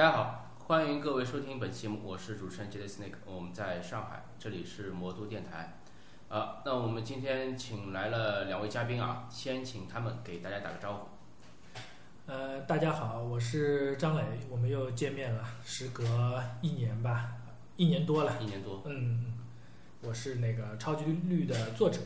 大家好，欢迎各位收听本期节目，我是主持人 J Snake，我们在上海，这里是魔都电台。啊，那我们今天请来了两位嘉宾啊，先请他们给大家打个招呼。呃，大家好，我是张磊，我们又见面了，时隔一年吧，一年多了。一年多，嗯，我是那个超级绿的作者，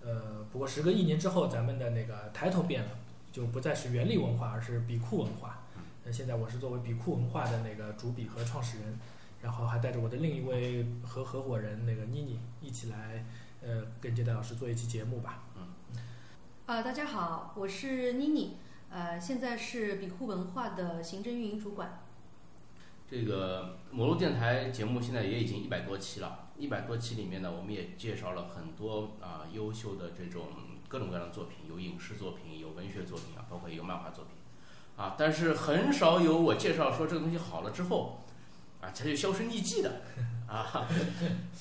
呃，不过时隔一年之后，咱们的那个抬头变了，就不再是原力文化，而是比库文化。那现在我是作为比库文化的那个主笔和创始人，然后还带着我的另一位合合伙人那个妮妮一起来，呃，跟接待老师做一期节目吧。啊，大家好，我是妮妮，呃，现在是比库文化的行政运营主管。这个魔鹿电台节目现在也已经一百多期了，一百多期里面呢，我们也介绍了很多啊优秀的这种各种各样的作品，有影视作品，有文学作品啊，包括也有漫画作品。啊，但是很少有我介绍说这个东西好了之后，啊，它就销声匿迹的，啊，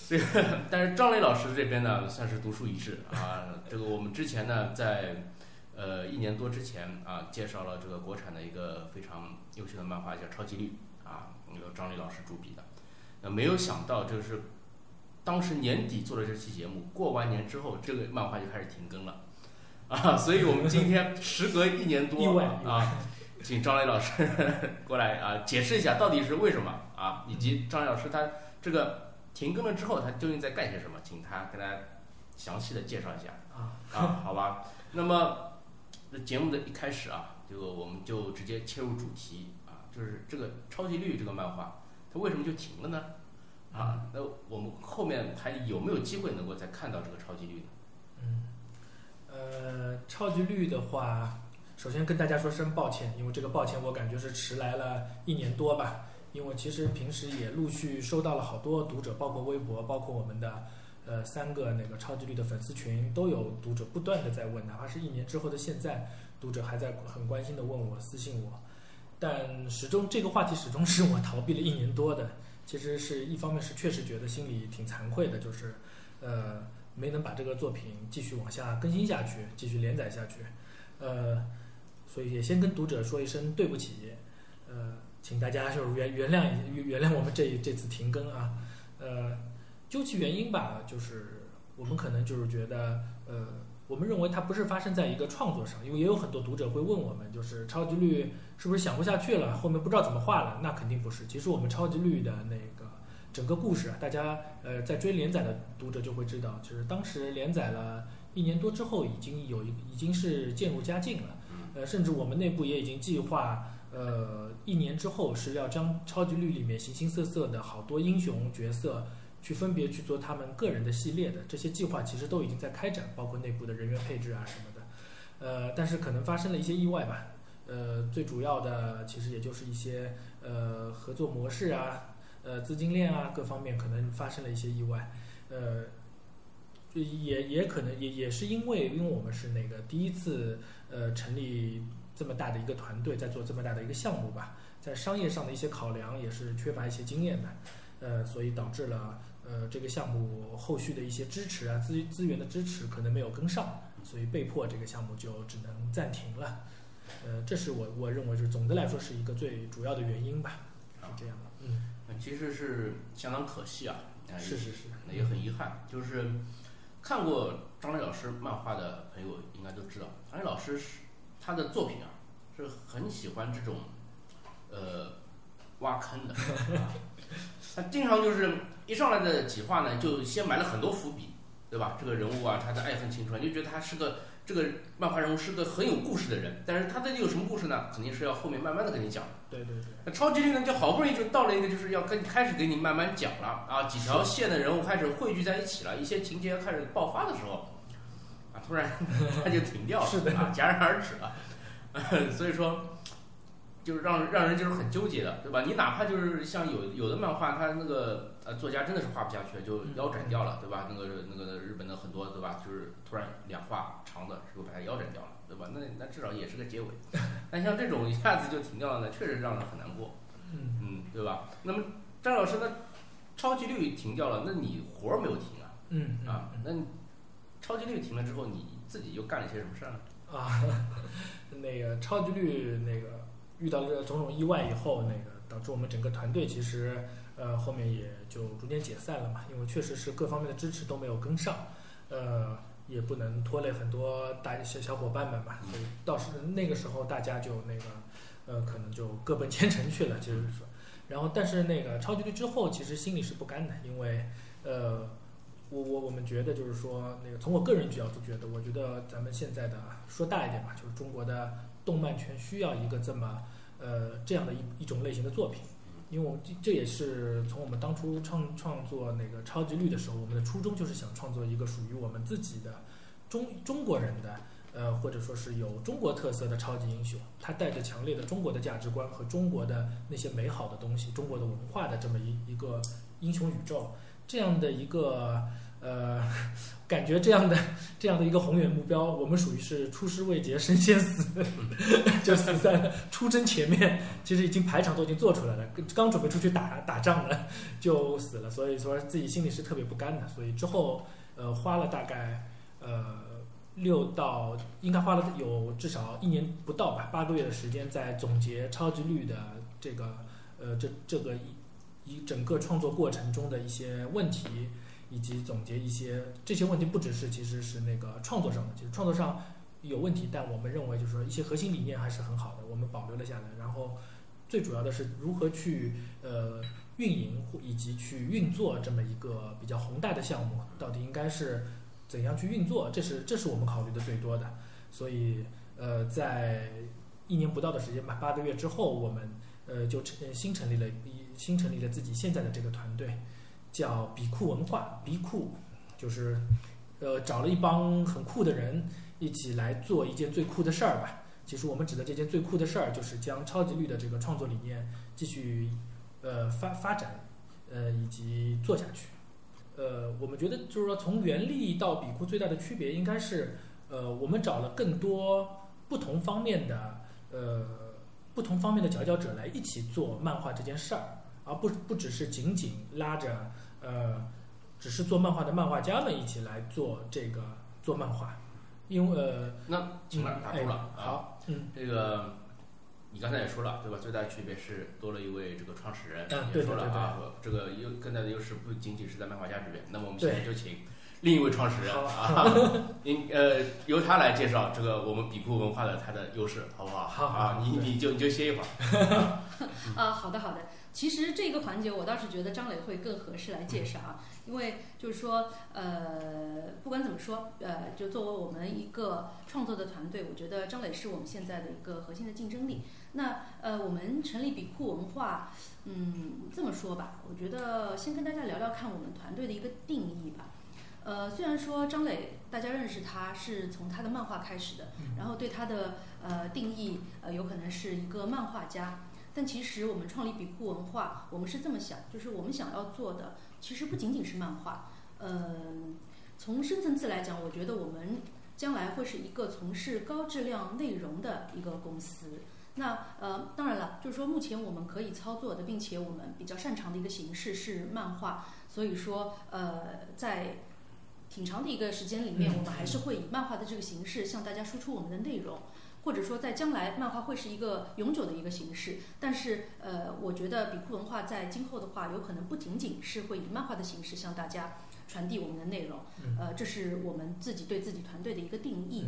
这个，但是张磊老师这边呢，算是独树一帜啊。这个我们之前呢，在呃一年多之前啊，介绍了这个国产的一个非常优秀的漫画叫《超级绿》啊，由张磊老师主笔的。那没有想到，就是当时年底做的这期节目，过完年之后，这个漫画就开始停更了，啊，所以我们今天时隔一年多意外啊。请张磊老师 过来啊，解释一下到底是为什么啊，以及张磊老师他这个停更了之后，他究竟在干些什么？请他跟大家详细的介绍一下啊啊，好吧。那么节目的一开始啊，这个我们就直接切入主题啊，就是这个《超级绿》这个漫画，它为什么就停了呢？啊，那我们后面还有没有机会能够再看到这个《超级绿》呢？嗯，呃，超级绿的话。首先跟大家说声抱歉，因为这个抱歉我感觉是迟来了一年多吧。因为其实平时也陆续收到了好多读者，包括微博，包括我们的呃三个那个超级绿的粉丝群，都有读者不断的在问，哪怕是一年之后的现在，读者还在很关心的问我私信我。但始终这个话题始终是我逃避了一年多的。其实是一方面是确实觉得心里挺惭愧的，就是呃没能把这个作品继续往下更新下去，继续连载下去，呃。所以也先跟读者说一声对不起，呃，请大家就是原原谅原原谅我们这这次停更啊，呃，究其原因吧，就是我们可能就是觉得，呃，我们认为它不是发生在一个创作上，因为也有很多读者会问我们，就是超级绿是不是想不下去了，后面不知道怎么画了？那肯定不是，其实我们超级绿的那个整个故事啊，大家呃在追连载的读者就会知道，就是当时连载了一年多之后，已经有一已经是渐入佳境了。呃，甚至我们内部也已经计划，呃，一年之后是要将超级绿里面形形色色的好多英雄角色，去分别去做他们个人的系列的。这些计划其实都已经在开展，包括内部的人员配置啊什么的。呃，但是可能发生了一些意外吧。呃，最主要的其实也就是一些呃合作模式啊，呃资金链啊各方面可能发生了一些意外。呃，也也可能也也是因为，因为我们是那个第一次。呃，成立这么大的一个团队，在做这么大的一个项目吧，在商业上的一些考量也是缺乏一些经验的，呃，所以导致了呃这个项目后续的一些支持啊资资源的支持可能没有跟上，所以被迫这个项目就只能暂停了，呃，这是我我认为是总的来说是一个最主要的原因吧，是这样的，嗯，其实是相当可惜啊，是是是，那也很遗憾，就是看过张磊老师漫画的朋友应该都知道。张磊老师是他的作品啊，是很喜欢这种呃挖坑的，他经常就是一上来的几话呢，就先埋了很多伏笔，对吧？这个人物啊，他的爱恨情仇，就觉得他是个这个漫画人物是个很有故事的人，但是他的有什么故事呢？肯定是要后面慢慢的跟你讲。对对对。那超级绿呢，就好不容易就到了一个就是要跟开始给你慢慢讲了啊，几条线的人物开始汇聚在一起了，一些情节开始爆发的时候。啊突然 它就停掉了，啊，戛然而止了，所以说，就是让让人就是很纠结的，对吧？你哪怕就是像有有的漫画，它那个呃作家真的是画不下去，就腰斩掉了，对吧？那个那个日本的很多，对吧？就是突然两画长的，是不是把它腰斩掉了，对吧？那那至少也是个结尾。但像这种一下子就停掉了呢，确实让人很难过，嗯嗯，对吧？那么张老师，那超级绿停掉了，那你活儿没有停啊？嗯啊，那。超级绿停了之后，你自己又干了些什么事儿呢？啊，那个超级绿那个遇到了种种意外以后，那个导导致我们整个团队其实呃后面也就逐渐解散了嘛，因为确实是各方面的支持都没有跟上，呃也不能拖累很多大小小伙伴们嘛，所以到时那个时候大家就那个呃可能就各奔前程去了，就是说，然后但是那个超级率之后其实心里是不甘的，因为呃我我我们觉得就是说那个从我个人角度觉得，我觉得咱们现在的说大一点吧，就是中国的动漫圈需要一个这么呃这样的一一种类型的作品。因为我们这这也是从我们当初创创作那个超级绿的时候，我们的初衷就是想创作一个属于我们自己的中中国人的，呃，或者说是有中国特色的超级英雄，他带着强烈的中国的价值观和中国的那些美好的东西，中国的文化的这么一一个英雄宇宙，这样的一个呃，感觉这样的 这样的一个宏远目标，我们属于是出师未捷身先死，就死在出征前面。其实已经排场都已经做出来了，刚准备出去打打仗了，就死了，所以说自己心里是特别不甘的。所以之后，呃，花了大概呃六到应该花了有至少一年不到吧，八个月的时间在总结超级绿的这个呃这这个一一整个创作过程中的一些问题，以及总结一些这些问题不只是其实是那个创作上的，其实创作上有问题，但我们认为就是说一些核心理念还是很好的，我们保留了下来，然后。最主要的是如何去呃运营以及去运作这么一个比较宏大的项目，到底应该是怎样去运作？这是这是我们考虑的最多的。所以呃，在一年不到的时间吧，八个月之后，我们呃就成新成立了一新成立了自己现在的这个团队，叫比酷文化。比酷就是呃找了一帮很酷的人一起来做一件最酷的事儿吧。其实我们指的这件最酷的事儿，就是将超级绿的这个创作理念继续，呃发发展，呃以及做下去。呃，我们觉得就是说，从原力到比库最大的区别，应该是呃我们找了更多不同方面的呃不同方面的佼佼者来一起做漫画这件事儿，而不不只是仅仅拉着呃只是做漫画的漫画家们一起来做这个做漫画。因为呃，那请了打住了。好，嗯，这个你刚才也说了，对吧？最大的区别是多了一位这个创始人，嗯，也说了啊，这个优更大的优势不仅仅是在漫画家这边。那么我们现在就请另一位创始人啊，应呃由他来介绍这个我们比库文化的它的优势，好不好？好，啊，你你就你就歇一会儿。啊，好的好的。其实这个环节我倒是觉得张磊会更合适来介绍啊。因为就是说，呃，不管怎么说，呃，就作为我们一个创作的团队，我觉得张磊是我们现在的一个核心的竞争力。那呃，我们成立比库文化，嗯，这么说吧，我觉得先跟大家聊聊看我们团队的一个定义吧。呃，虽然说张磊大家认识他是从他的漫画开始的，然后对他的呃定义呃有可能是一个漫画家，但其实我们创立比库文化，我们是这么想，就是我们想要做的。其实不仅仅是漫画，嗯，从深层次来讲，我觉得我们将来会是一个从事高质量内容的一个公司。那呃，当然了，就是说目前我们可以操作的，并且我们比较擅长的一个形式是漫画。所以说，呃，在挺长的一个时间里面，我们还是会以漫画的这个形式向大家输出我们的内容。或者说，在将来，漫画会是一个永久的一个形式。但是，呃，我觉得比库文化在今后的话，有可能不仅仅是会以漫画的形式向大家传递我们的内容。呃，这是我们自己对自己团队的一个定义。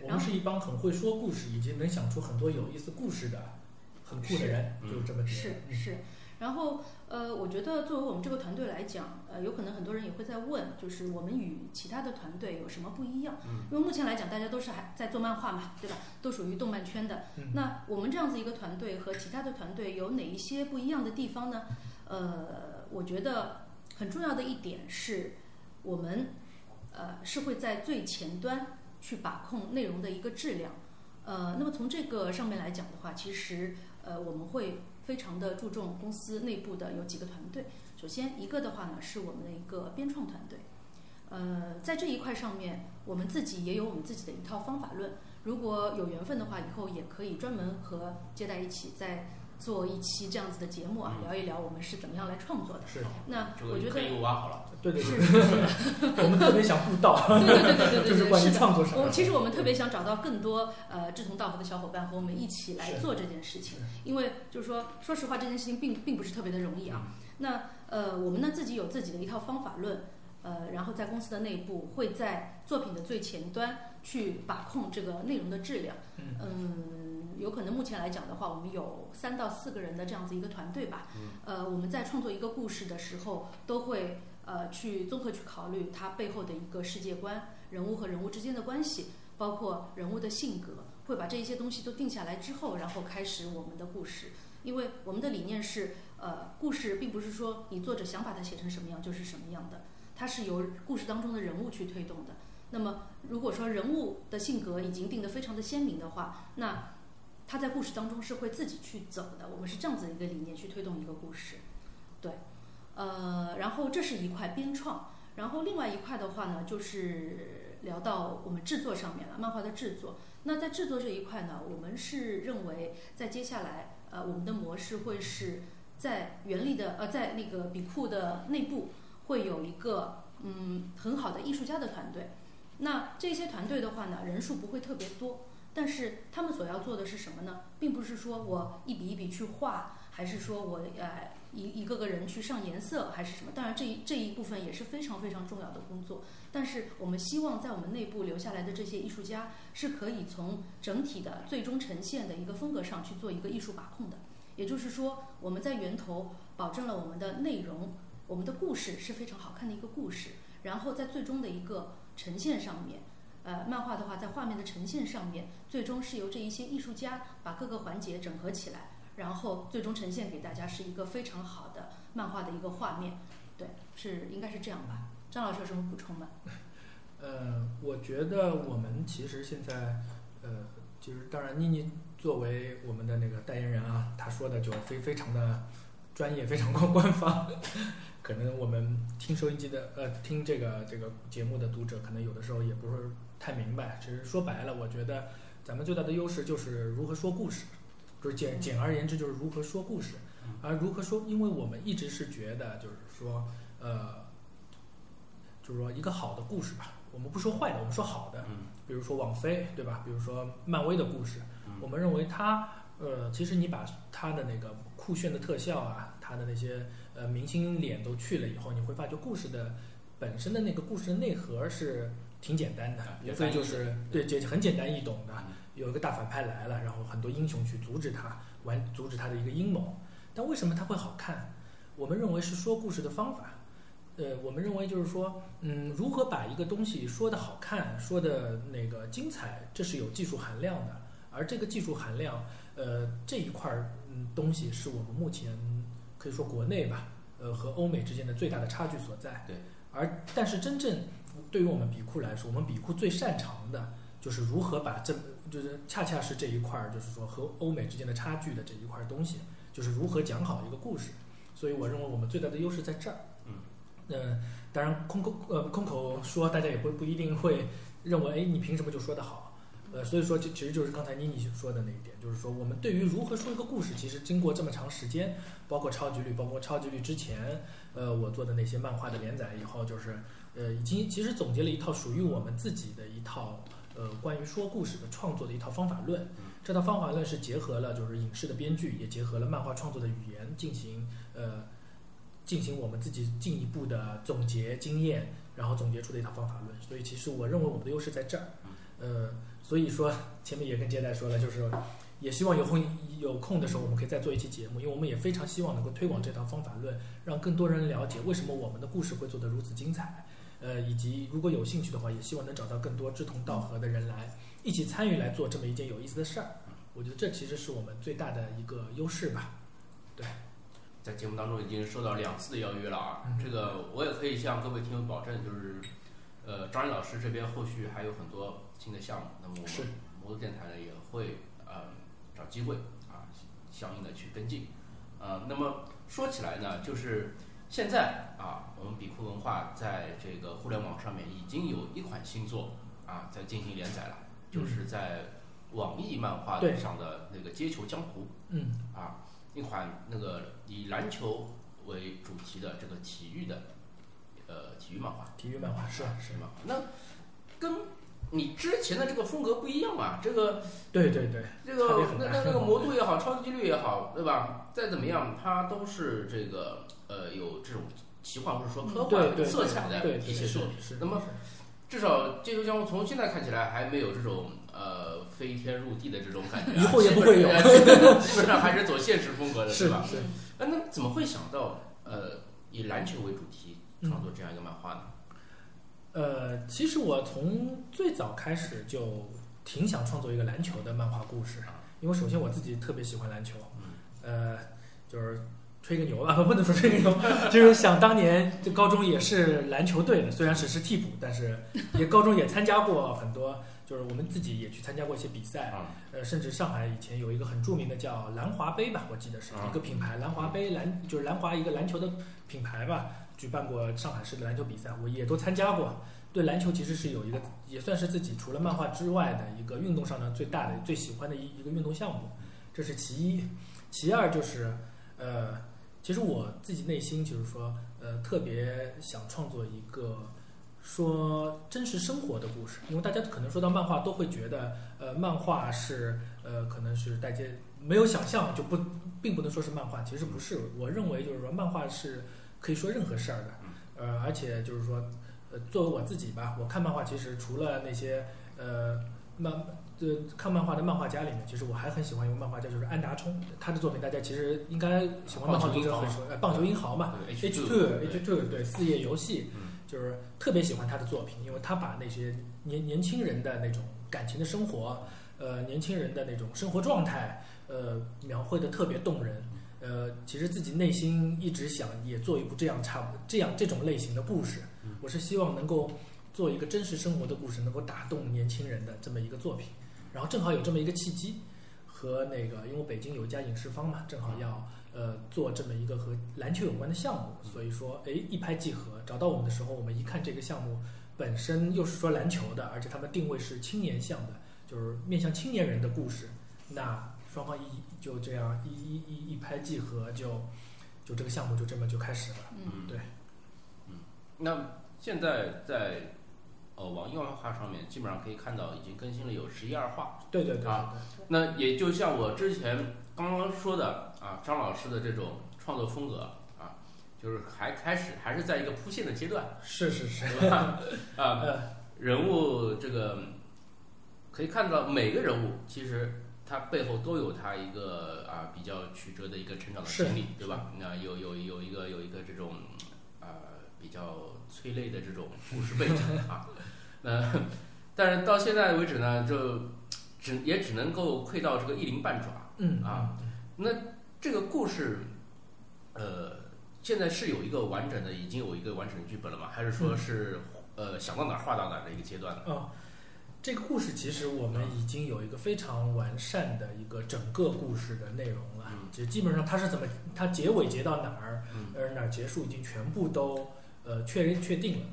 我们是一帮很会说故事，以及能想出很多有意思故事的很酷的人，就是这么是是。然后，呃，我觉得作为我们这个团队来讲，呃，有可能很多人也会在问，就是我们与其他的团队有什么不一样？嗯。因为目前来讲，大家都是还在做漫画嘛，对吧？都属于动漫圈的。嗯。那我们这样子一个团队和其他的团队有哪一些不一样的地方呢？呃，我觉得很重要的一点是，我们呃是会在最前端去把控内容的一个质量。呃，那么从这个上面来讲的话，其实呃我们会。非常的注重公司内部的有几个团队，首先一个的话呢是我们的一个编创团队，呃，在这一块上面，我们自己也有我们自己的一套方法论。如果有缘分的话，以后也可以专门和接待一起在做一期这样子的节目啊，嗯聊一聊我们是怎么样来创作的。是，那我觉得可以挖好了。对对是对，是是，我们特别想布道，对对对对对就是的。创作上的。我其实我们特别想找到更多呃志同道合的小伙伴和我们一起来做这件事情，因为就是说，说实话，这件事情并并不是特别的容易啊。那呃，我们呢自己有自己的一套方法论，呃，然后在公司的内部会在作品的最前端去把控这个内容的质量。嗯嗯，有可能目前来讲的话，我们有三到四个人的这样子一个团队吧。嗯呃，我们在创作一个故事的时候，都会呃去综合去考虑它背后的一个世界观、人物和人物之间的关系，包括人物的性格，会把这一些东西都定下来之后，然后开始我们的故事。因为我们的理念是，呃，故事并不是说你作者想把它写成什么样就是什么样的，它是由故事当中的人物去推动的。那么，如果说人物的性格已经定得非常的鲜明的话，那他在故事当中是会自己去走的。我们是这样子一个理念去推动一个故事，对，呃，然后这是一块编创，然后另外一块的话呢，就是聊到我们制作上面了，漫画的制作。那在制作这一块呢，我们是认为在接下来，呃，我们的模式会是在原力的呃，在那个笔库的内部会有一个嗯很好的艺术家的团队。那这些团队的话呢，人数不会特别多，但是他们所要做的是什么呢？并不是说我一笔一笔去画，还是说我呃一一个个人去上颜色，还是什么？当然这一这一部分也是非常非常重要的工作。但是我们希望在我们内部留下来的这些艺术家是可以从整体的最终呈现的一个风格上去做一个艺术把控的。也就是说，我们在源头保证了我们的内容，我们的故事是非常好看的一个故事，然后在最终的一个呈现上面，呃，漫画的话在画面的呈现上面，最终是由这一些艺术家把各个环节整合起来，然后最终呈现给大家是一个非常好的漫画的一个画面。对，是应该是这样吧？张老师有什么补充吗？呃，我觉得我们其实现在，呃，就是当然，妮妮作为我们的那个代言人啊，她说的就非非常的专业，非常官 官方。可能我们听收音机的，呃，听这个这个节目的读者，可能有的时候也不是太明白。其实说白了，我觉得咱们最大的优势就是如何说故事，就是简简而言之就是如何说故事。而如何说，因为我们一直是觉得，就是说，呃，就是说一个好的故事吧，我们不说坏的，我们说好的，嗯比如说网飞，对吧？比如说漫威的故事，嗯我们认为它，呃，其实你把它的那个酷炫的特效啊，它的那些呃明星脸都去了以后，你会发觉故事的本身的那个故事的内核是挺简单的啊，无非就是对，就很简单易懂的嗯，有一个大反派来了，然后很多英雄去阻止他，完阻止他的一个阴谋。但为什么它会好看？我们认为是说故事的方法。呃，我们认为就是说，嗯，如何把一个东西说的好看，说的那个精彩，这是有技术含量的。而这个技术含量，呃，这一块儿嗯东西是我们目前可以说国内吧，呃和欧美之间的最大的差距所在。对。而但是真正对于我们比库来说，我们比库最擅长的就是如何把这就是恰恰是这一块儿，就是说和欧美之间的差距的这一块儿东西，就是如何讲好一个故事。所以我认为我们最大的优势在这儿。嗯。呃，当然空口呃空口说，大家也不不一定会认为，哎，你凭什么就说得好？呃，所以说这其实就是刚才妮妮说的那一点，就是说我们对于如何说一个故事，其实经过这么长时间，包括超级绿，包括超级绿之前，呃，我做的那些漫画的连载以后，就是呃，已经其实总结了一套属于我们自己的一套呃关于说故事的创作的一套方法论。这套方法论是结合了就是影视的编剧，也结合了漫画创作的语言进行呃进行我们自己进一步的总结经验，然后总结出的一套方法论。所以其实我认为我们的优势在这儿。呃，所以说前面也跟接待说了，就是也希望有空有空的时候我们可以再做一期节目，因为我们也非常希望能够推广这套方法论，让更多人了解为什么我们的故事会做得如此精彩。呃，以及如果有兴趣的话，也希望能找到更多志同道合的人来一起参与来做这么一件有意思的事儿。我觉得这其实是我们最大的一个优势吧。对在节目当中已经受到两次的邀约了啊，嗯这个我也可以向各位听友保证，就是，呃，张毅老师这边后续还有很多新的项目，那么我是们摩托电台呢也会呃找机会啊相应的去跟进，呃，那么说起来呢，就是现在啊，我们比库文化在这个互联网上面已经有一款新作啊在进行连载了，就是在网易漫画对上的那个《街球江湖》。嗯啊，一款那个以篮球为主题的这个体育的呃体育漫画，体育漫画是是，吗？那跟你之前的这个风格不一样啊？这个对对对，这个那那那个魔都也好，超级纪律也好，对吧？再怎么样，它都是这个呃有这种奇幻或者说科幻色彩的一些作品。是。那么至少《街头江湖》从现在看起来还没有这种呃飞天入地的这种感觉、啊，以后也不会有 基本上还是走现实风格的，是吧？是嗯那那怎么会想到呃以篮球为主题创作这样一个漫画呢？呃，其实我从最早开始就挺想创作一个篮球的漫画故事，因为首先我自己特别喜欢篮球，呃，就是吹个牛啊，不 不能说吹个牛，就是想当年这高中也是篮球队的，虽然只是替补，但是也高中也参加过很多，就是我们自己也去参加过一些比赛，啊，呃，甚至上海以前有一个很著名的叫兰华杯吧，我记得是啊一个品牌，兰华杯篮就是兰华一个篮球的品牌吧，举办过上海市的篮球比赛，我也都参加过。对篮球其实是有一个，也算是自己除了漫画之外的一个运动上的最大的、最喜欢的一一个运动项目，这是其一。其二就是，呃，其实我自己内心就是说，呃，特别想创作一个说真实生活的故事，因为大家可能说到漫画都会觉得，呃，漫画是呃，可能是大家没有想象就不，并不能说是漫画，其实不是。我认为就是说，漫画是可以说任何事儿的，呃，而且就是说，呃，作为我自己吧，我看漫画其实除了那些呃漫呃看漫画的漫画家里面，其实我还很喜欢一个漫画家，就是安达充，他的作品大家其实应该喜欢漫画读者很熟，呃，棒球英豪嘛。对 H two H two 对四叶游戏嗯，就是特别喜欢他的作品，因为他把那些年年轻人的那种感情的生活，呃，年轻人的那种生活状态，呃，描绘的特别动人。呃，其实自己内心一直想也做一部这样差不这样这种类型的故事，我是希望能够做一个真实生活的故事，能够打动年轻人的这么一个作品。然后正好有这么一个契机，和那个因为北京有一家影视方嘛，正好要呃做这么一个和篮球有关的项目，所以说哎一拍即合，找到我们的时候，我们一看这个项目本身又是说篮球的，而且他们定位是青年向的，就是面向青年人的故事，那双方一就这样一一一一拍即合，就就这个项目就这么就开始了。嗯对嗯那现在在呃网易漫画上面，基本上可以看到已经更新了有十一二话。对对对对啊那也就像我之前刚刚说的啊，张老师的这种创作风格啊，就是还开始还是在一个铺线的阶段，是是是，对吧？啊，呃人物这个可以看到每个人物其实他背后都有他一个啊比较曲折的一个成长的经历，对吧？那有有有一个有一个这种啊比较催泪的这种故事背景啊，那 但是到现在为止呢，就只也只能够窥到这个一鳞半爪。嗯啊那这个故事，呃，现在是有一个完整的，已经有一个完整的剧本了吗？还是说是、呃想到哪儿画到哪儿的一个阶段呢？哦，这个故事其实我们已经有一个非常完善的一个整个故事的内容了。嗯就基本上它是怎么，它结尾结到哪儿，嗯呃哪儿结束，已经全部都呃确认确定了。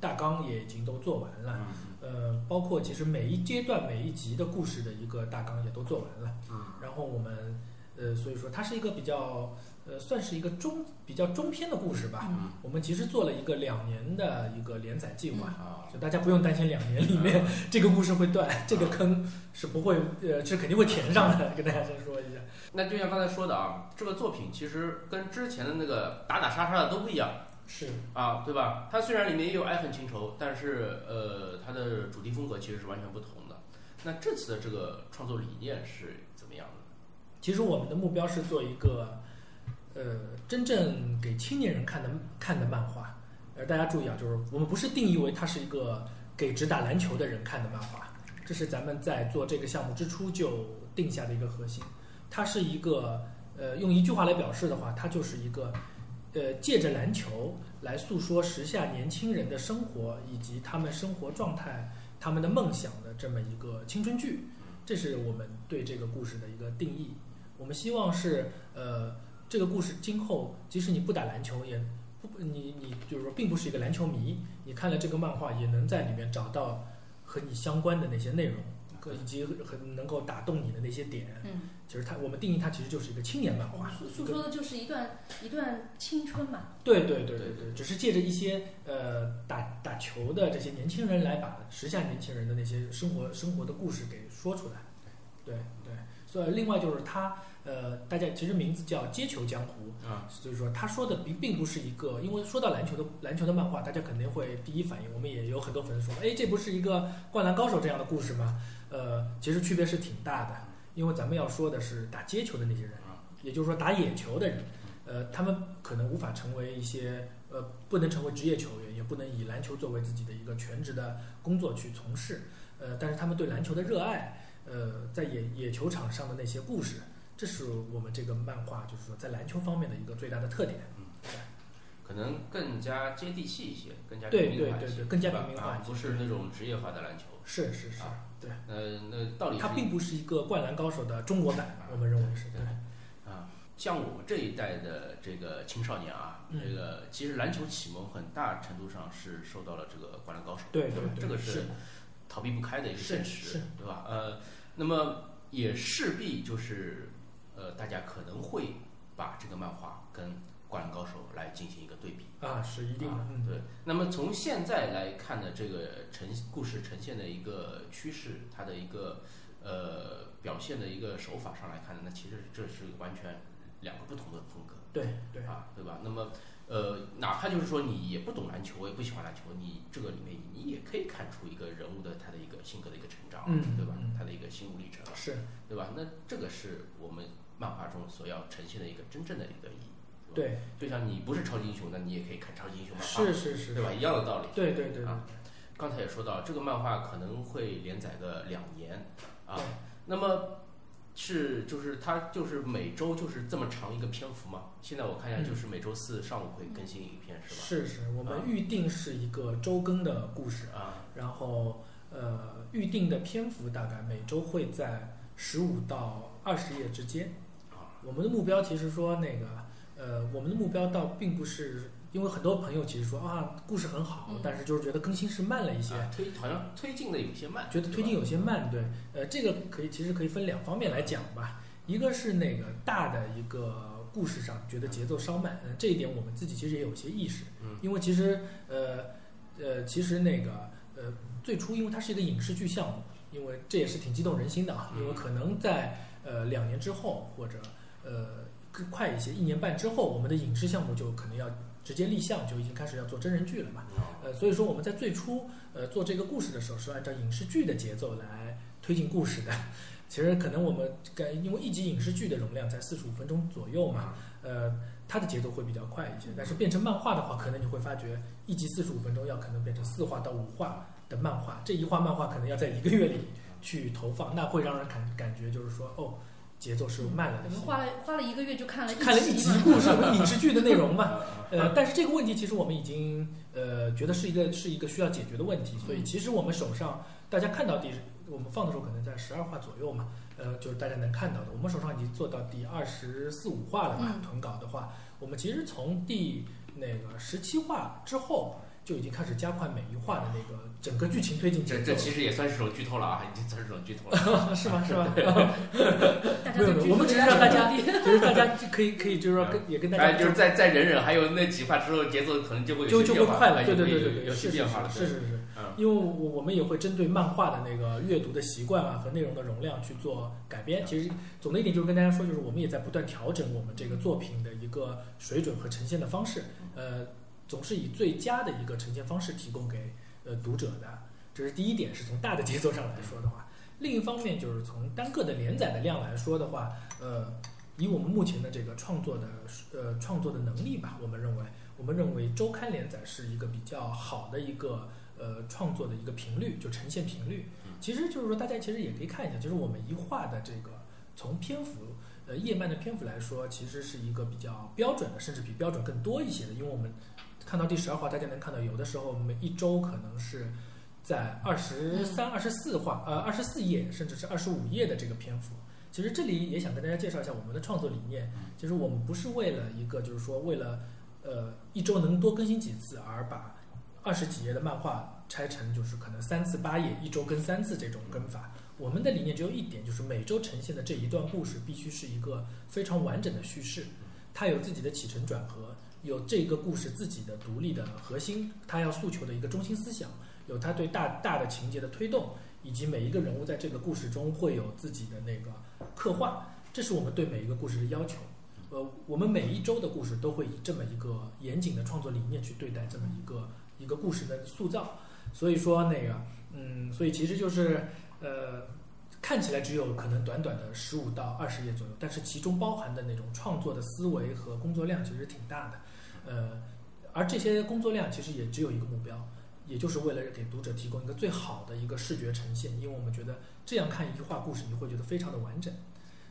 大纲也已经都做完了。嗯呃，包括其实每一阶段每一集的故事的一个大纲也都做完了。嗯然后我们呃，所以说它是一个比较呃，算是一个中比较中篇的故事吧。嗯我们其实做了一个两年的一个连载计划。啊就大家不用担心，两年里面这个故事会断，这个坑是不会，呃，是肯定会填上的。跟大家先说一下。那就像刚才说的啊，这个作品其实跟之前的那个打打杀杀的都不一样是，啊，对吧？它虽然里面也有爱恨情仇，但是呃，它的主题风格其实是完全不同的。那这次的这个创作理念是怎么样的？其实我们的目标是做一个，呃，真正给青年人看的看的漫画。呃，大家注意啊，就是我们不是定义为它是一个给只打篮球的人看的漫画，这是咱们在做这个项目之初就定下的一个核心。它是一个，呃，用一句话来表示的话，它就是一个，呃，借着篮球来诉说时下年轻人的生活以及他们生活状态、他们的梦想的这么一个青春剧。这是我们对这个故事的一个定义。我们希望是，呃，这个故事今后即使你不打篮球，也不你你就是说并不是一个篮球迷，你看了这个漫画也能在里面找到和你相关的那些内容，和以及很能够打动你的那些点。嗯，其实它我们定义它其实就是一个青年漫画，诉诉说的就是一段一段青春嘛。对对对对对，只是借着一些呃打打球的这些年轻人来把时下年轻人的那些生活生活的故事给说出来。对对，所以另外就是他呃，大家其实名字叫《街球江湖》啊，所以说他说的并并不是一个，因为说到篮球的篮球的漫画，大家肯定会第一反应，我们也有很多粉丝说，哎，这不是一个《灌篮高手》这样的故事吗？呃，其实区别是挺大的，因为咱们要说的是打街球的那些人，也就是说打野球的人，呃，他们可能无法成为一些呃，不能成为职业球员，也不能以篮球作为自己的一个全职的工作去从事，呃，但是他们对篮球的热爱。呃，在野野球场上的那些故事，这是我们这个漫画，就是说在篮球方面的一个最大的特点。嗯，对可能更加接地气一些，更加对平民化对对对，更加平民化啊一，些。不是那种职业化的篮球。是是是啊，对，呃，那道理是它并不是一个灌篮高手的中国版，我们认为是对。啊，像我们这一代的这个青少年啊，嗯这个其实篮球启蒙很大程度上是受到了这个灌篮高手，对对对，这个是逃避不开的一个现实是，对吧？呃，那么也势必就是呃，大家可能会把这个漫画跟灌篮高手来进行一个对比。啊，是一定的对。那么从现在来看的这个呈故事呈现的一个趋势，它的一个呃表现的一个手法上来看呢，那其实这是完全两个不同的风格对对啊，对吧？那么呃，哪怕就是说你也不懂篮球，我也不喜欢篮球，你这个里面你也可以看出一个人物的他的一个性格的一个成长，嗯对吧嗯？他的一个心路历程，是对吧？那这个是我们漫画中所要呈现的一个真正的一个意义。对，就像你不是超级英雄，那你也可以看超级英雄漫画，是是是，对吧？一样的道理。对对对对啊刚才也说到，这个漫画可能会连载个两年啊。那么是就是它就是每周就是这么长一个篇幅嘛？现在我看一下，嗯就是每周四上午会更新一篇，是吧？是是，我们啊预定是一个周更的故事，啊，然后呃，预定的篇幅大概每周会在十五到二十页之间。啊我们的目标其实说那个呃，我们的目标倒并不是，因为很多朋友其实说啊，故事很好，嗯。但是就是觉得更新是慢了一些，啊推好像推进的有些慢，觉得推进有些慢。对，呃，这个可以其实可以分两方面来讲吧，一个是那个大的一个故事上觉得节奏稍慢，嗯、这一点我们自己其实也有些意识，嗯。因为其实呃呃，其实那个呃最初因为它是一个影视剧项目，因为这也是挺激动人心的啊，因为嗯可能在呃两年之后或者呃更快一些，一年半之后，我们的影视项目就可能要直接立项，就已经开始要做真人剧了嘛。哦呃，所以说我们在最初呃做这个故事的时候，是按照影视剧的节奏来推进故事的。其实可能我们该因为一集影视剧的容量在四十五分钟左右嘛，呃，它的节奏会比较快一些。但是变成漫画的话，可能你会发觉一集四十五分钟要可能变成四话到五话的漫画，这一话漫画可能要在一个月里去投放，那会让人感感觉就是说哦，节奏是慢了。我们花了花了一个月就看了看了一集故事，影视剧的内容嘛。啊 呃，但是这个问题其实我们已经呃觉得是一个是一个需要解决的问题，所以其实我们手上大家看到第我们放的时候可能在十二话左右嘛，呃，就是大家能看到的，我们手上已经做到第二十四五话了吧？嗯囤稿的话，我们其实从第那个十七话之后就已经开始加快每一话的那个整个剧情推进这这其实也算是种剧透了啊，已经算是种剧透了。是吗？是吗？大家没有没有，我们 只是让大家，就是大家可以可以就是说跟也跟大家就是再再忍忍，还有那几话之后，节奏可能就会有就些变化就会快了，对对对对对，有些变化了，是是是因为我我们也会针对漫画的那个阅读的习惯啊和内容的容量去做改编。其实总的一点就是跟大家说，就是我们也在不断调整我们这个作品的一个水准和呈现的方式，呃，总是以最佳的一个呈现方式提供给呃读者的。这是第一点，是从大的节奏上来说的话。另一方面就是从单个的连载的量来说的话，呃，以我们目前的这个创作的呃创作的能力吧，我们认为，我们认为周刊连载是一个比较好的一个呃创作的一个频率，就呈现频率。其实就是说，大家其实也可以看一下，就是我们一画的这个从篇幅呃页漫的篇幅来说，其实是一个比较标准的，甚至比标准更多一些的。因为我们看到第十二话，大家能看到有的时候每一周可能是在二十三、二十四话呃二十四页，甚至是二十五页的这个篇幅。其实这里也想跟大家介绍一下我们的创作理念，就是我们不是为了一个就是说为了呃一周能多更新几次而把二十几页的漫画拆成就是可能三次八页，一周更三次这种更法。我们的理念只有一点，就是每周呈现的这一段故事必须是一个非常完整的叙事，它有自己的起承转合，有这个故事自己的独立的核心，它要诉求的一个中心思想，有它对大大的情节的推动，以及每一个人物在这个故事中会有自己的那个刻画，这是我们对每一个故事的要求。呃，我们每一周的故事都会以这么一个严谨的创作理念去对待这么一个一个故事的塑造，所以说那个，嗯，所以其实就是呃，看起来只有可能短短的十五到二十页左右，但是其中包含的那种创作的思维和工作量其实挺大的，呃，而这些工作量其实也只有一个目标，也就是为了给读者提供一个最好的一个视觉呈现，因为我们觉得这样看一句话故事，你会觉得非常的完整，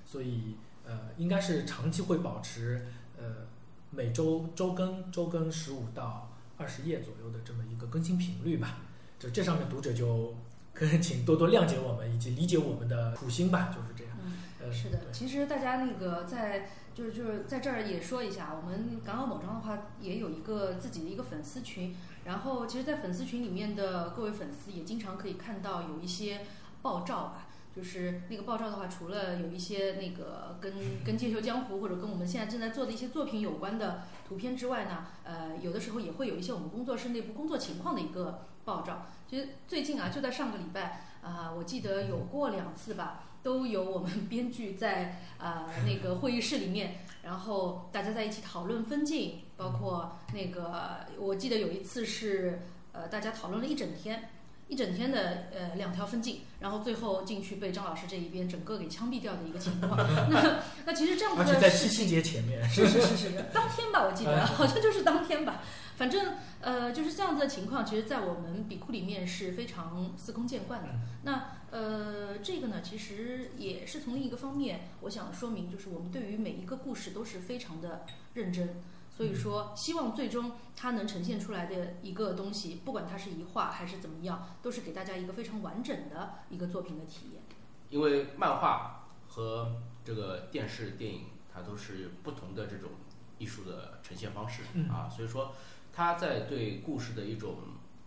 所以呃，应该是长期会保持呃每周周更周更十五到二十页左右的这么一个更新频率吧。就这上面读者就可请多多谅解我们，以及理解我们的苦心吧，就是这样。嗯，呃，是的，其实大家那个在就是就是在这儿也说一下，我们港澳某章的话也有一个自己的一个粉丝群，然后其实，在粉丝群里面的各位粉丝也经常可以看到有一些爆照吧。就是那个爆照的话，除了有一些那个跟跟《剑球江湖》或者跟我们现在正在做的一些作品有关的图片之外呢，呃，有的时候也会有一些我们工作室内部工作情况的一个爆照。其实最近啊，就在上个礼拜啊、我记得有过两次吧，都有我们编剧在呃、那个会议室里面，然后大家在一起讨论分镜，包括那个我记得有一次是呃大家讨论了一整天。一整天的呃两条分镜，然后最后进去被张老师这一边整个给枪毙掉的一个情况。那那其实这样子而且在七夕节前面，是是是是，当天吧，我记得哎好像就是当天吧。反正呃，就是这样子的情况，其实，在我们笔库里面是非常司空见惯的。那呃，这个呢，其实也是从另一个方面，我想说明，就是我们对于每一个故事都是非常的认真。所以说，希望最终它能呈现出来的一个东西，不管它是一画还是怎么样，都是给大家一个非常完整的一个作品的体验。因为漫画和这个电视电影，它都是不同的这种艺术的呈现方式、嗯啊，所以说它在对故事的一种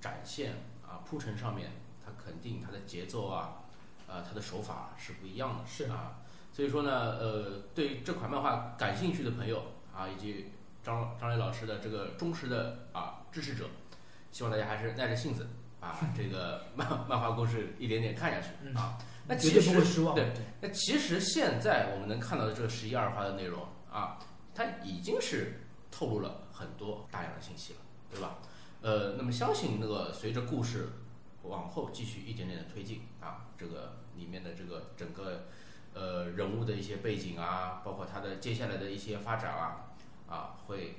展现啊铺陈上面，他肯定他的节奏啊，呃，它的手法是不一样的，是啊，所以说呢，呃，对这款漫画感兴趣的朋友啊，以及张张磊老师的这个忠实的啊支持者，希望大家还是耐着性子把 这个漫漫画故事一点点看下去嗯啊。那绝对其实不会失望。对那其实现在我们能看到的这个十一二话的内容啊，它已经是透露了很多大量的信息了，对吧？呃，那么相信那个随着故事往后继续一点点的推进啊，这个里面的这个整个呃人物的一些背景啊，包括他的接下来的一些发展啊啊，会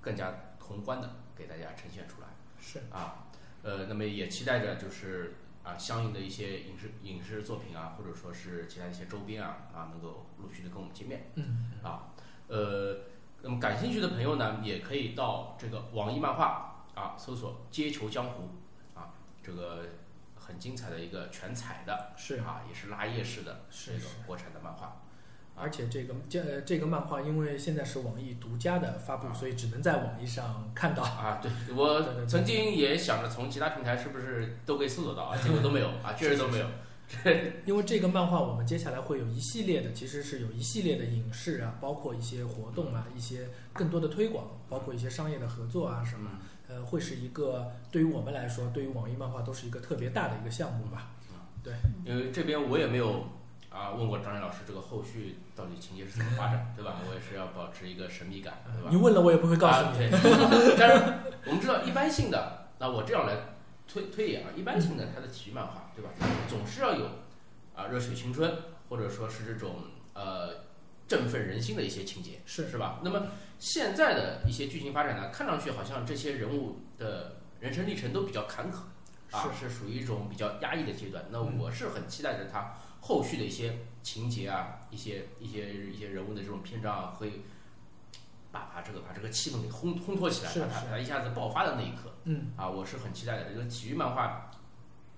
更加宏观的给大家呈现出来。是啊，呃，那么也期待着就是啊，相应的一些影视影视作品啊，或者说是其他一些周边啊啊，能够陆续的跟我们见面嗯，啊，呃，那么感兴趣的朋友呢，也可以到这个网易漫画啊搜索《街球江湖》啊，这个很精彩的一个全彩的是啊，也是拉页式的这是一。个国产的漫画。而且这个这呃这个漫画，因为现在是网易独家的发布，啊所以只能在网易上看到。啊，对 我曾经也想着从其他平台是不是都可以搜索到啊，结果都没有啊，确实都没有。因为这个漫画，我们接下来会有一系列的，其实是有一系列的影视啊，包括一些活动啊，一些更多的推广，包括一些商业的合作啊什么，嗯呃，会是一个对于我们来说，对于网易漫画都是一个特别大的一个项目吧。对因为这边我也没有啊问过张磊老师这个后续到底情节是怎么发展，对吧？我也是要保持一个神秘感，对吧？你问了，我也不会告诉啊你。对但是我们知道一般性的，那我这样来推推演啊，一般性的它的体育漫画，对吧？总是要有啊热血青春，或者说是这种呃振奋人心的一些情节，是是吧？那么现在的一些剧情发展呢，看上去好像这些人物的人生历程都比较坎坷。啊，是属于一种比较压抑的阶段。那嗯我是很期待着他后续的一些情节啊，一些一些一些人物的这种篇章啊，会把把这个把这个气氛给烘烘托起来，是把它把它一下子爆发的那一刻嗯，啊，我是很期待的。这个体育漫画，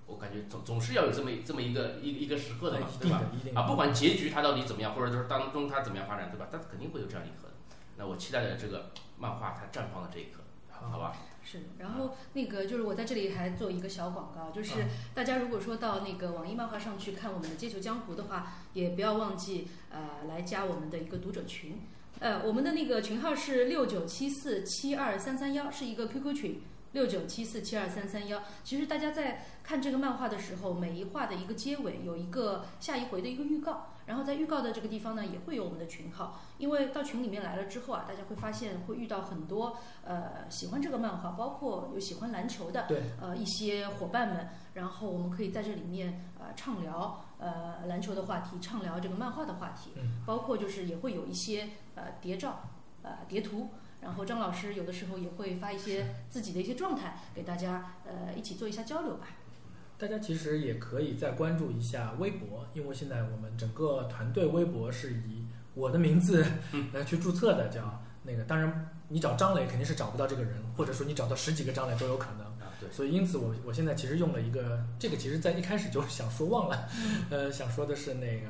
我感觉总总是要有这么这么一个一一个时刻的嘛，对吧？啊，不管结局它到底怎么样，或者就是当中它怎么样发展，对吧？它肯定会有这样一刻的。那我期待的这个漫画它绽放的这一刻啊，好吧？是，然后那个就是我在这里还做一个小广告，就是啊大家如果说到那个网易漫画上去看我们的《街球江湖》的话，也不要忘记呃来加我们的一个读者群，呃我们的那个群号是六九七四七二三三幺，是一个 QQ 群。六九七四七二三三幺，其实大家在看这个漫画的时候，每一话的一个结尾有一个下一回的一个预告，然后在预告的这个地方呢，也会有我们的群号。因为到群里面来了之后啊，大家会发现会遇到很多呃喜欢这个漫画，包括有喜欢篮球的，对，呃一些伙伴们，然后我们可以在这里面呃畅聊呃篮球的话题，畅聊这个漫画的话题，嗯包括就是也会有一些呃谍照、呃谍图。然后张老师有的时候也会发一些自己的一些状态给大家，呃，一起做一下交流吧。大家其实也可以再关注一下微博，因为现在我们整个团队微博是以我的名字来去注册的，叫那个。当然，你找张磊肯定是找不到这个人，或者说你找到十几个张磊都有可能。所以因此我我现在其实用了一个，这个其实在一开始就想说忘了，呃，想说的是那个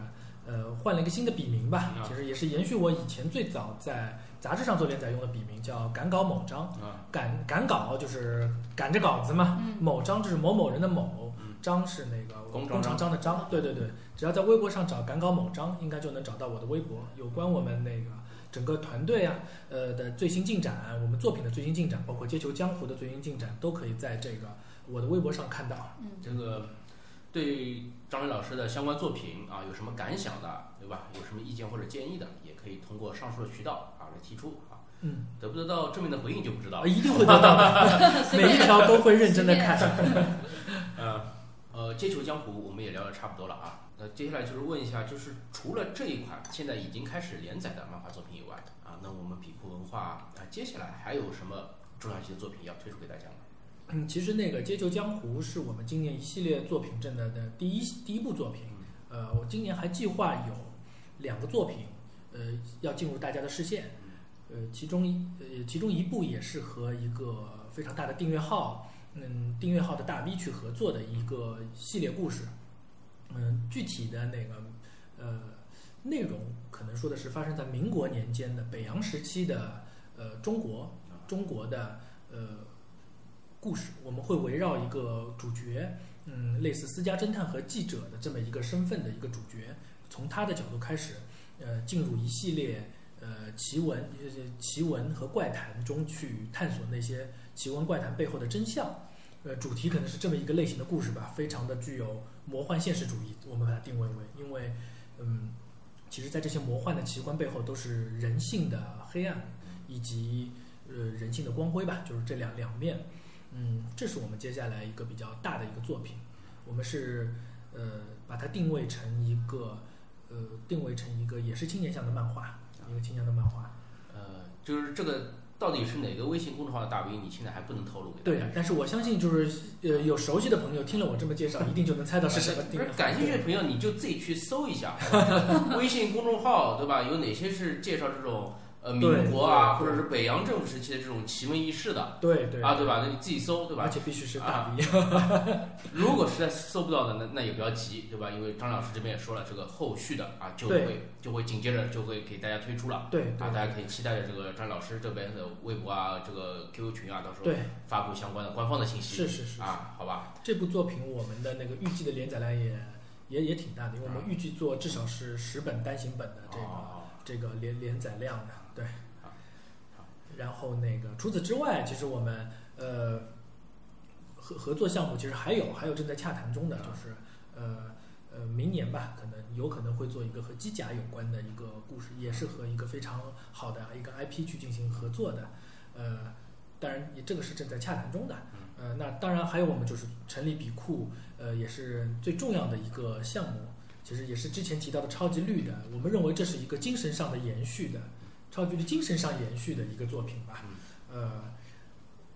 呃换了一个新的笔名吧啊，其实也是延续我以前最早在杂志上做连载用的笔名，叫赶稿某章。啊，赶赶稿就是赶着稿子嘛，嗯某章就是某某人的某嗯，章是那个工工厂章的章，对对对，只要在微博上找赶稿某章，应该就能找到我的微博，有关我们那个整个团队啊，呃的最新进展，我们作品的最新进展，包括街球江湖的最新进展，都可以在这个我的微博上看到。嗯，这个对张磊老师的相关作品啊有什么感想的，对吧？有什么意见或者建议的，也可以通过上述的渠道啊来提出啊。嗯，得不得到正面的回应就不知道啊了。一定会得到的，每一条都会认真的看。呃呃，街球江湖我们也聊得差不多了啊。那接下来就是问一下，就是除了这一款现在已经开始连载的漫画作品以外啊，那我们比库文化啊接下来还有什么重量级的作品要推出给大家吗？嗯，其实那个《街球江湖》是我们今年一系列作品中的的第一第一部作品。呃，我今年还计划有两个作品，呃，要进入大家的视线。呃，其中一呃其中一部也是和一个非常大的订阅号，嗯，订阅号的大 V 去合作的一个系列故事。嗯，具体的那个呃内容可能说的是发生在民国年间的北洋时期的呃中国中国的呃故事，我们会围绕一个主角，嗯，类似私家侦探和记者的这么一个身份的一个主角，从他的角度开始，呃，进入一系列呃奇闻、奇闻和怪谈中去探索那些奇闻怪谈背后的真相。呃，主题可能是这么一个类型的故事吧，非常的具有魔幻现实主义，我们把它定位为，因为，嗯，其实，在这些魔幻的奇观背后，都是人性的黑暗以及呃人性的光辉吧，就是这两两面。嗯，这是我们接下来一个比较大的一个作品，我们是呃把它定位成一个呃定位成一个也是青年向的漫画，一个青年的漫画。呃，就是这个到底是哪个微信公众号的大 V，你现在还不能透露给对但是我相信就是呃有熟悉的朋友听了我这么介绍，一定就能猜到是什么不定位。是感兴趣的朋友，你就自己去搜一下，微信公众号对吧？有哪些是介绍这种呃民国啊，或者是北洋政府时期的这种奇闻异事的对对啊，对吧？那你自己搜对吧？而且必须是大 V。如果实在搜不到的，那那也不要急，对吧？因为张老师这边也说了，这个后续的啊就会就会紧接着就会给大家推出了。对对啊，大家可以期待着这个张老师这边的微博啊，这个 QQ 群啊，到时候，发布相关的官方的信息。是是是。啊，好吧，这部作品我们的那个预计的连载量也也也挺大的，因为我们预计做至少是十本单行本的这个、哦这个连连载量的，对好好。然后那个除此之外，其实我们呃合合作项目其实还有还有正在洽谈中的，就是呃呃明年吧，可能有可能会做一个和机甲有关的一个故事，也是和一个非常好的一个 IP 去进行合作的，呃。当然，也这个是正在洽谈中的。呃，那当然还有我们就是成立比库，呃，也是最重要的一个项目。其实也是之前提到的超级绿的，我们认为这是一个精神上的延续的，超级的精神上延续的一个作品吧。呃，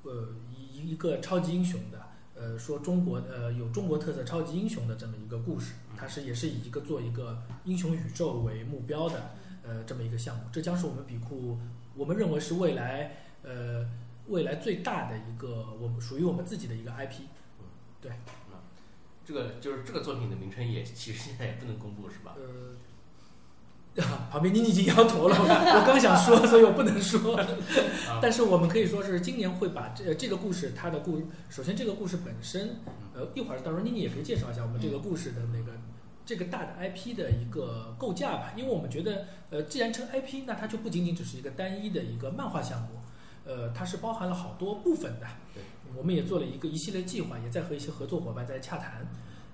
呃，一一个超级英雄的，呃，说中国呃有中国特色超级英雄的这么一个故事，它是也是以一个做一个英雄宇宙为目标的，呃，这么一个项目。这将是我们比库，我们认为是未来呃未来最大的一个我们属于我们自己的一个 IP。对这个就是这个作品的名称也其实现在也不能公布是吧？呃，旁边妮妮已经摇头了，我刚想说，所以我不能说。啊。但是我们可以说是今年会把这这个故事，它的故，首先这个故事本身，呃，一会儿到时候妮妮也可以介绍一下我们这个故事的那个这个大的 IP 的一个构架吧，因为我们觉得，呃，既然称 IP，那它就不仅仅只是一个单一的一个漫画项目，呃，它是包含了好多部分的。对，我们也做了一个一系列计划，也在和一些合作伙伴在洽谈，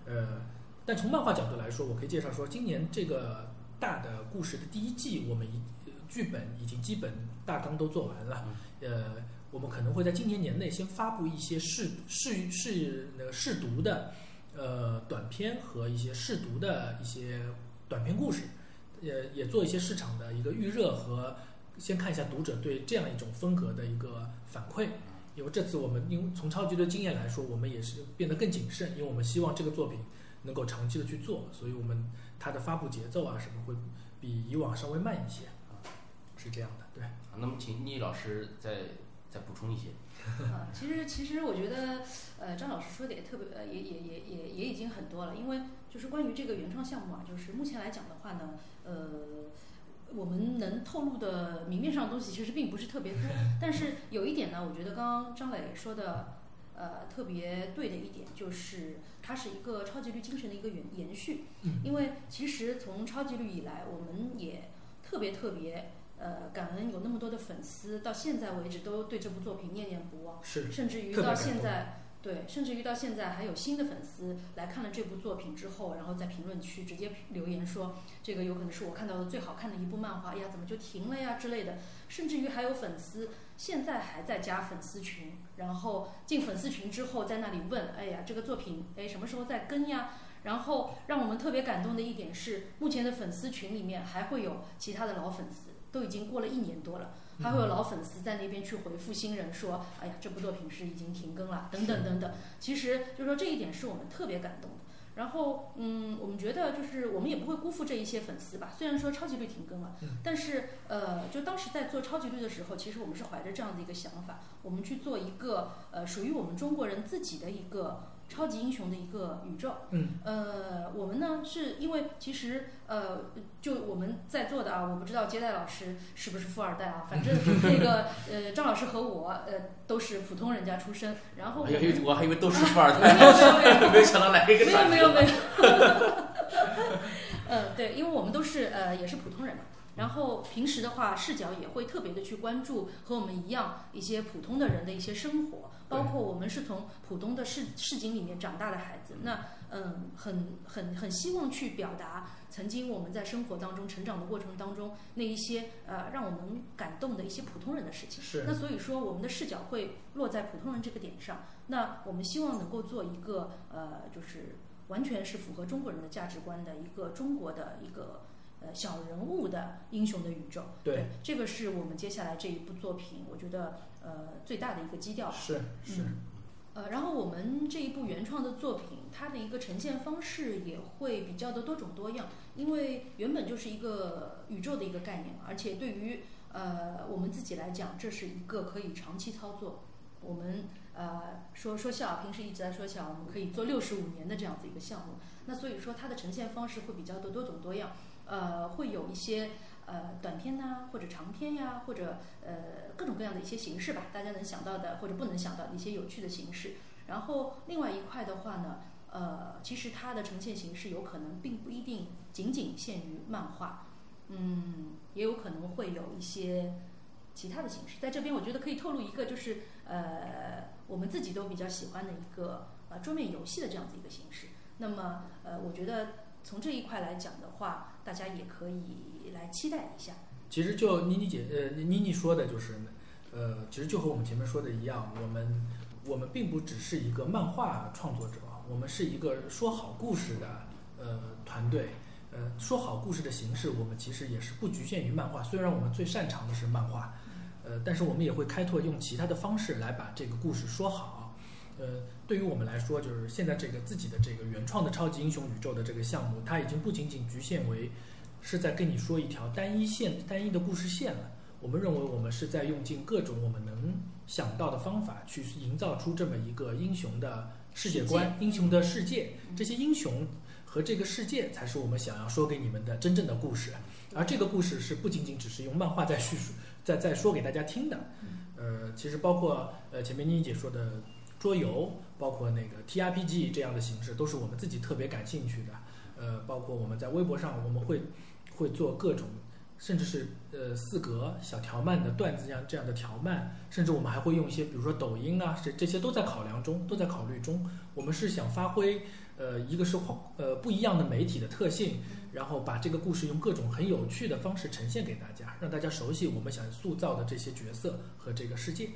呃，但从漫画角度来说，我可以介绍说，今年这个大的故事的第一季，我们一呃剧本已经基本大纲都做完了，呃，我们可能会在今年年内先发布一些试试试那个试读的呃短片和一些试读的一些短篇故事，呃，也做一些市场的一个预热和先看一下读者对这样一种风格的一个反馈。因为这次我们因为从超级的经验来说，我们也是变得更谨慎，因为我们希望这个作品能够长期的去做，所以我们它的发布节奏啊什么会比以往稍微慢一些啊，是这样的，对。啊那么请倪老师再再补充一些。啊，其实其实我觉得，呃，张老师说的也特别，呃，也也也也也已经很多了。因为就是关于这个原创项目啊，就是目前来讲的话呢，呃，我们能透露的明面上的东西其实并不是特别多。但是有一点呢，我觉得刚刚张磊说的，呃，特别对的一点就是，它是一个超级绿精神的一个延延续。嗯因为其实从超级绿以来，我们也特别特别。呃，感恩有那么多的粉丝，到现在为止都对这部作品念念不忘。是甚至于到现在，对，甚至于到现在还有新的粉丝来看了这部作品之后，然后在评论区直接留言说，这个有可能是我看到的最好看的一部漫画，哎呀，怎么就停了呀之类的。甚至于还有粉丝现在还在加粉丝群，然后进粉丝群之后在那里问，哎呀，这个作品，哎，什么时候再更呀？然后让我们特别感动的一点是，目前的粉丝群里面还会有其他的老粉丝，都已经过了一年多了。还会有老粉丝在那边去回复新人说：“哎呀，这部作品是已经停更了，等等等等。”其实就是说这一点是我们特别感动的。然后，嗯，我们觉得就是我们也不会辜负这一些粉丝吧。虽然说超级绿停更了，嗯但是呃，就当时在做超级绿的时候，其实我们是怀着这样的一个想法，我们去做一个呃属于我们中国人自己的一个超级英雄的一个宇宙。嗯，呃，我们呢是因为其实呃，就我们在座的啊，我不知道接待老师是不是富二代啊，反正 那个呃，张老师和我呃都是普通人家出身，然后我还以为都是富二 没有代，没有没有。没想到来一个没有转折没有没有，嗯，对，因为我们都是呃也是普通人嘛，然后平时的话视角也会特别的去关注和我们一样一些普通的人的一些生活，包括我们是从浦东的市市井里面长大的孩子，那嗯很很很希望去表达曾经我们在生活当中成长的过程当中那一些呃让我们感动的一些普通人的事情。是那所以说，我们的视角会落在普通人这个点上。那我们希望能够做一个呃，就是完全是符合中国人的价值观的一个中国的一个呃小人物的英雄的宇宙。对这个是我们接下来这一部作品，我觉得呃最大的一个基调吧。是是，呃，然后我们这一部原创的作品，它的一个呈现方式也会比较的多种多样，因为原本就是一个宇宙的一个概念嘛，而且对于呃我们自己来讲，这是一个可以长期操作。我们呃说说笑，平时一直在说笑，我们可以做六十五年的这样子一个项目。那所以说它的呈现方式会比较的多种多样，呃，会有一些呃短片呐、或者长片呀，或者呃各种各样的一些形式吧，大家能想到的或者不能想到的一些有趣的形式。然后另外一块的话呢，呃，其实它的呈现形式有可能并不一定仅仅限于漫画，嗯，也有可能会有一些其他的形式。在这边，我觉得可以透露一个，就是呃，我们自己都比较喜欢的一个呃桌面游戏的这样子一个形式。那么呃，我觉得从这一块来讲的话，大家也可以来期待一下。其实就妮妮姐呃妮妮说的就是，呃，其实就和我们前面说的一样，我们我们并不只是一个漫画创作者，我们是一个说好故事的呃团队。呃，说好故事的形式，我们其实也是不局限于漫画。虽然我们最擅长的是漫画，呃，但是我们也会开拓用其他的方式来把这个故事说好。呃，对于我们来说，就是现在这个自己的这个原创的超级英雄宇宙的这个项目，它已经不仅仅局限为是在跟你说一条单一线、单一的故事线了。我们认为我们是在用尽各种我们能想到的方法，去营造出这么一个英雄的世界观、英雄的世界。这些英雄和这个世界才是我们想要说给你们的真正的故事。而这个故事是不仅仅只是用漫画在叙述，在在说给大家听的。呃，其实包括呃前面妮妮姐说的桌游，包括那个 T R P G 这样的形式，都是我们自己特别感兴趣的。呃，包括我们在微博上，我们会会做各种，甚至是呃四格小条漫的段子这样这样的条漫，甚至我们还会用一些，比如说抖音啊，这这些都在考量中，都在考虑中。我们是想发挥呃一个是呃不一样的媒体的特性，然后把这个故事用各种很有趣的方式呈现给大家，让大家熟悉我们想塑造的这些角色和这个世界。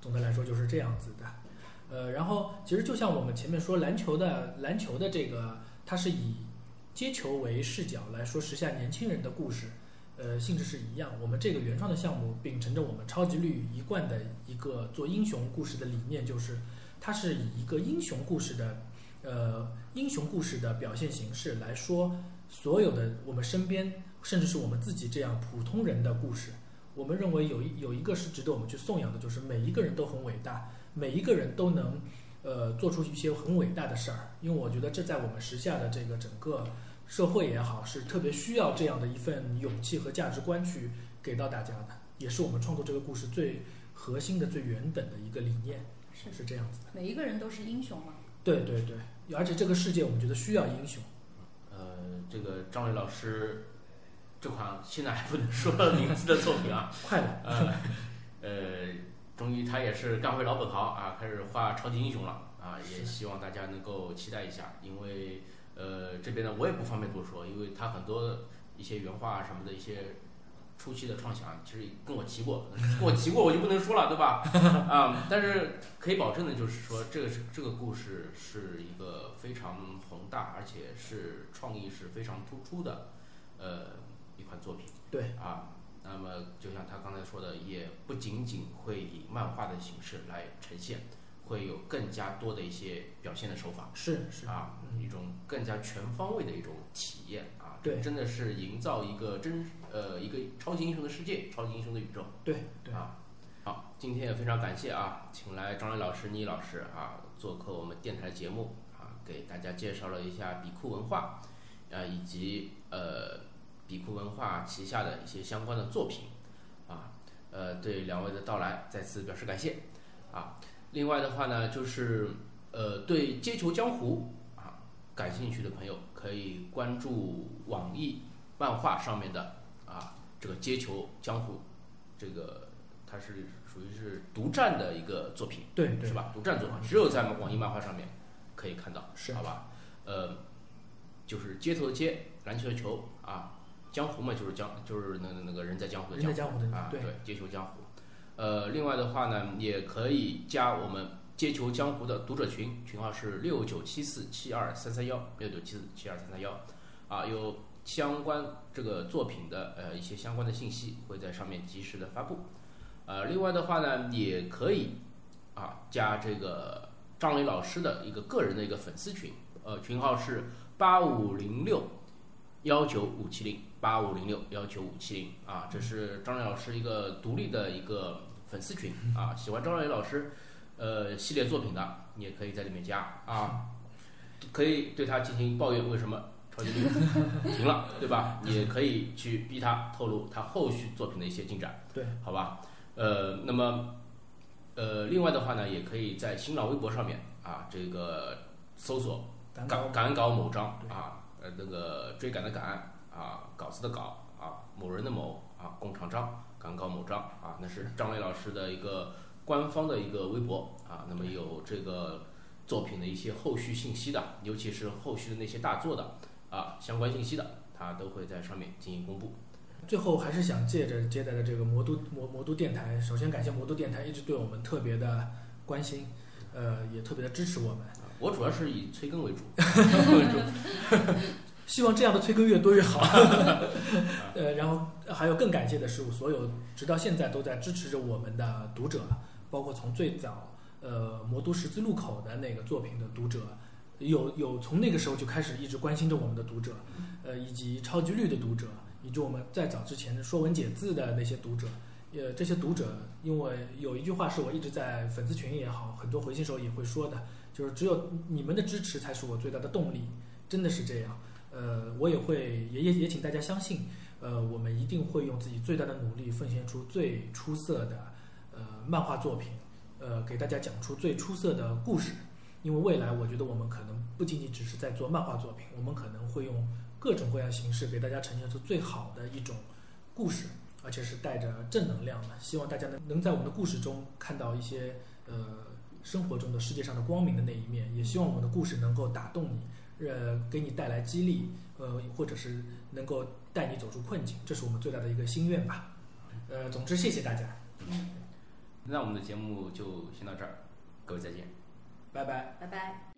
总的来说就是这样子的。呃，然后其实就像我们前面说篮球的篮球的这个，它是以接球为视角来说时下年轻人的故事，呃，性质是一样。我们这个原创的项目秉承着我们超级绿一贯的一个做英雄故事的理念，就是它是以一个英雄故事的，呃，英雄故事的表现形式来说所有的我们身边，甚至是我们自己这样普通人的故事。我们认为有一有一个是值得我们去颂扬的，就是每一个人都很伟大，每一个人都能。呃，做出一些很伟大的事儿，因为我觉得这在我们时下的这个整个社会也好，是特别需要这样的一份勇气和价值观去给到大家的，也是我们创作这个故事最核心的、最原本的一个理念，是是这样子的。每一个人都是英雄嘛？对对对，而且这个世界我们觉得需要英雄。呃，这个张伟老师这款现在还不能说名字的作品啊，快了，呃呃。终于，他也是干回老本行啊，开始画超级英雄了啊！也希望大家能够期待一下，因为呃这边呢我也不方便多说，因为他很多一些原画什么的一些初期的创想，其实跟我提过，跟我提过我就不能说了，对吧？啊，但是可以保证的就是说，这个是这个故事是一个非常宏大，而且是创意是非常突出的呃一款作品。对啊。那么，就像他刚才说的，也不仅仅会以漫画的形式来呈现，会有更加多的一些表现的手法。是是啊，一种更加全方位的一种体验啊。对，真的是营造一个真呃一个超级英雄的世界，超级英雄的宇宙。对对啊。好，今天也非常感谢啊，请来张磊老师、倪老师啊做客我们电台节目啊，给大家介绍了一下比库文化啊，以及呃。笔库文化旗下的一些相关的作品，啊，呃，对两位的到来再次表示感谢，啊，另外的话呢，就是呃，对街球江湖啊感兴趣的朋友可以关注网易漫画上面的啊这个街球江湖，这个它是属于是独占的一个作品，对，是吧？独占作品，只有在网易漫画上面可以看到，是好吧？呃，就是街头的街，篮球的球啊。江湖嘛，就是江，就是那那个人在江湖的江湖啊，对，街球江湖。呃，另外的话呢，也可以加我们街球江湖的读者群，群号是六九七四七二三三幺，六九七四七二三三幺。啊，有相关这个作品的呃一些相关的信息会在上面及时的发布。呃，另外的话呢，也可以啊加这个张磊老师的一个个人的一个粉丝群，呃，群号是八五零六幺九五七零。八五零六幺九五七零啊，这是张磊老师一个独立的一个粉丝群啊，喜欢张磊老师呃系列作品的，你也可以在里面加啊，可以对他进行抱怨，为什么超级绿 停了，对吧？也可以去逼他透露他后续作品的一些进展，对，好吧？呃，那么呃，另外的话呢，也可以在新浪微博上面啊，这个搜索赶赶稿某章啊，呃，那个追赶的赶。啊，稿子的稿啊，某人的某啊，工厂张，赶稿某张啊，那是张磊老师的一个官方的一个微博啊。那么有这个作品的一些后续信息的，尤其是后续的那些大作的啊，相关信息的，他都会在上面进行公布。最后还是想借着接待的这个魔都魔魔都电台，首先感谢魔都电台一直对我们特别的关心，呃，也特别的支持我们。我主要是以催更为主。希望这样的催更越多越好。呃，然后还有更感谢的是，我所有直到现在都在支持着我们的读者，包括从最早呃《魔都十字路口》的那个作品的读者，有有从那个时候就开始一直关心着我们的读者，呃，以及超级绿的读者，以及我们在早之前说文解字的那些读者，呃，这些读者，因为有一句话是我一直在粉丝群也好，很多回信时候也会说的，就是只有你们的支持才是我最大的动力。真的是这样。呃，我也会也也也请大家相信，呃，我们一定会用自己最大的努力，奉献出最出色的呃漫画作品，呃，给大家讲出最出色的故事。因为未来，我觉得我们可能不仅仅只是在做漫画作品，我们可能会用各种各样形式给大家呈现出最好的一种故事，而且是带着正能量的。希望大家能能在我们的故事中看到一些呃生活中的世界上的光明的那一面，也希望我们的故事能够打动你，呃，给你带来激励，呃，或者是能够带你走出困境，这是我们最大的一个心愿吧。呃，总之谢谢大家，那我们的节目就先到这儿，各位再见。拜拜。拜拜。